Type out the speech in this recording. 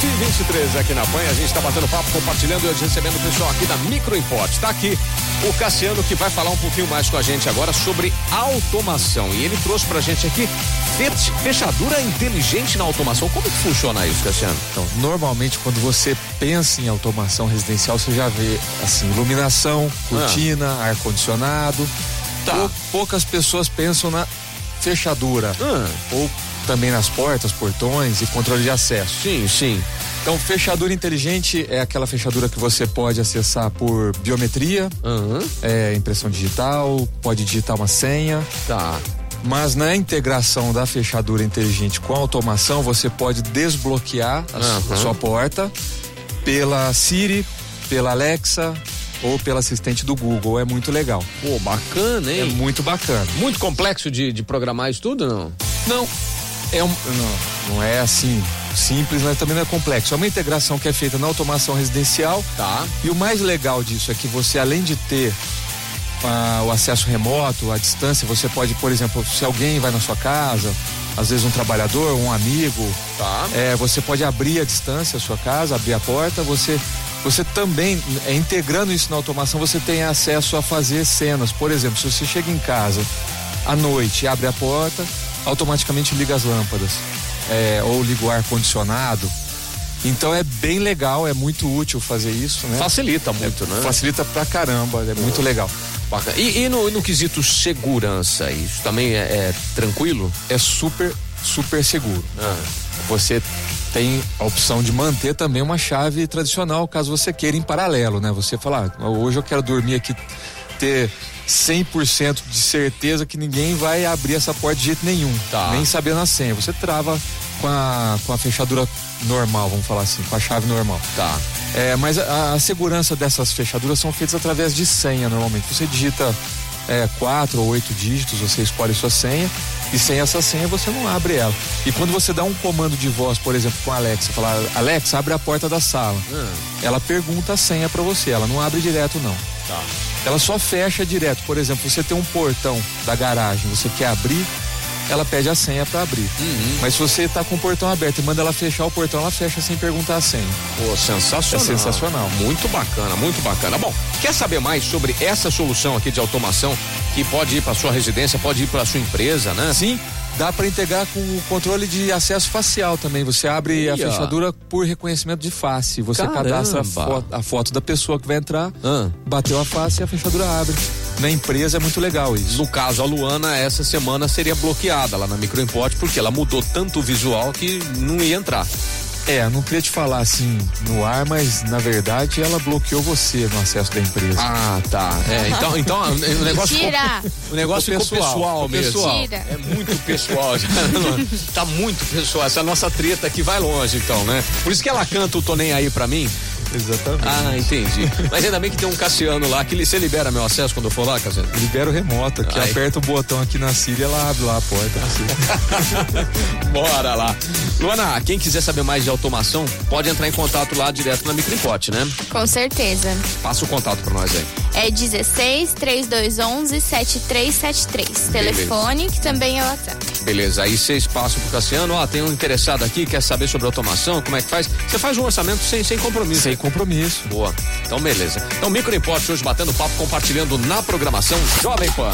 13 aqui na Pan. A gente está batendo papo, compartilhando e hoje recebendo o pessoal aqui da Micro Import. Está aqui o Cassiano que vai falar um pouquinho mais com a gente agora sobre automação. E ele trouxe pra gente aqui fechadura inteligente na automação. Como que funciona isso, Cassiano? Então, normalmente quando você pensa em automação residencial, você já vê assim, iluminação, cortina, ah. ar-condicionado. Tá. Poucas pessoas pensam na fechadura. Ah. Ou também nas portas, portões e controle de acesso. Sim, sim. Então, fechadura inteligente é aquela fechadura que você pode acessar por biometria, uhum. é, impressão digital, pode digitar uma senha. Tá. Mas na integração da fechadura inteligente com a automação, você pode desbloquear a, uhum. sua porta pela Siri, pela Alexa, ou pelo assistente do Google. É muito legal. Pô, bacana, hein? É muito bacana. Muito complexo de, de programar isso tudo, não? Não. É um, não, não é assim simples, mas também não é complexo. É uma integração que é feita na automação residencial. Tá. E o mais legal disso é que você, além de ter ah, o acesso remoto, a distância, você pode, por exemplo, se alguém vai na sua casa, às vezes um trabalhador, um amigo, tá. é, você pode abrir a distância a sua casa, abrir a porta, você você também, é, integrando isso na automação, você tem acesso a fazer cenas. Por exemplo, se você chega em casa à noite e abre a porta, automaticamente liga as lâmpadas. É, ou liga o ar-condicionado. Então é bem legal, é muito útil fazer isso, né? Facilita muito, é, né? Facilita pra caramba, é muito legal. Bacana. E, e no, no, quesito segurança, isso também é, é, tranquilo? É super, super seguro. Ah. Você tem a opção de manter também uma chave tradicional, caso você queira em paralelo, né? Você falar, ah, hoje eu quero dormir aqui, ter 100% de certeza que ninguém vai abrir essa porta de jeito nenhum, tá. nem sabendo a senha. Você trava com a, com a fechadura normal, vamos falar assim, com a chave normal. Tá. É, mas a, a segurança dessas fechaduras são feitas através de senha, normalmente. Você digita é, quatro ou oito dígitos, você escolhe sua senha e sem essa senha você não abre ela. E quando você dá um comando de voz, por exemplo, com a Alexa, falar, Alexa, abre a porta da sala. Hum. Ela pergunta a senha para você, ela não abre direto não. Tá. Ela só fecha direto. Por exemplo, você tem um portão da garagem, você quer abrir, ela pede a senha para abrir. Uhum. Mas se você tá com o portão aberto e manda ela fechar o portão, ela fecha sem perguntar a senha. Pô, sensacional. É sensacional. Muito bacana, muito bacana. Bom, quer saber mais sobre essa solução aqui de automação que pode ir para sua residência, pode ir para sua empresa, né? Sim. Dá para integrar com o controle de acesso facial também. Você abre Ia. a fechadura por reconhecimento de face. Você Caramba. cadastra a foto, a foto, da pessoa que vai entrar, ah. bateu a face e a fechadura abre. Na empresa é muito legal isso. No caso, a Luana, essa semana seria bloqueada lá na Microimport, porque ela mudou tanto o visual que não ia entrar. É, não queria te falar assim no ar, mas na verdade ela bloqueou você no acesso da empresa. Ah, tá. É, então, então o negócio Mentira. ficou, o negócio ficou pessoal, pessoal mesmo. Pessoal. É muito pessoal. tá muito pessoal. Essa nossa treta aqui vai longe, então, né? Por isso que ela canta o Tô Nem Aí pra mim. Exatamente. Ah, entendi. Mas ainda bem que tem um Cassiano lá, que você libera meu acesso quando eu for lá, Cassiano? Libera o remoto, que aperta o botão aqui na Síria, ela abre lá a porta. Bora lá. Luana, quem quiser saber mais de automação, pode entrar em contato lá direto na Microimport, né? Com certeza. Passa o contato pra nós aí. É 16 3211 7373. Telefone, que também é o WhatsApp. Beleza, aí vocês passam pro Cassiano, ó, tem um interessado aqui, quer saber sobre automação, como é que faz? Você faz um orçamento sem, sem compromisso. Sem compromisso. Boa. Então, beleza. Então, Micro Import hoje batendo papo, compartilhando na programação Jovem Pan.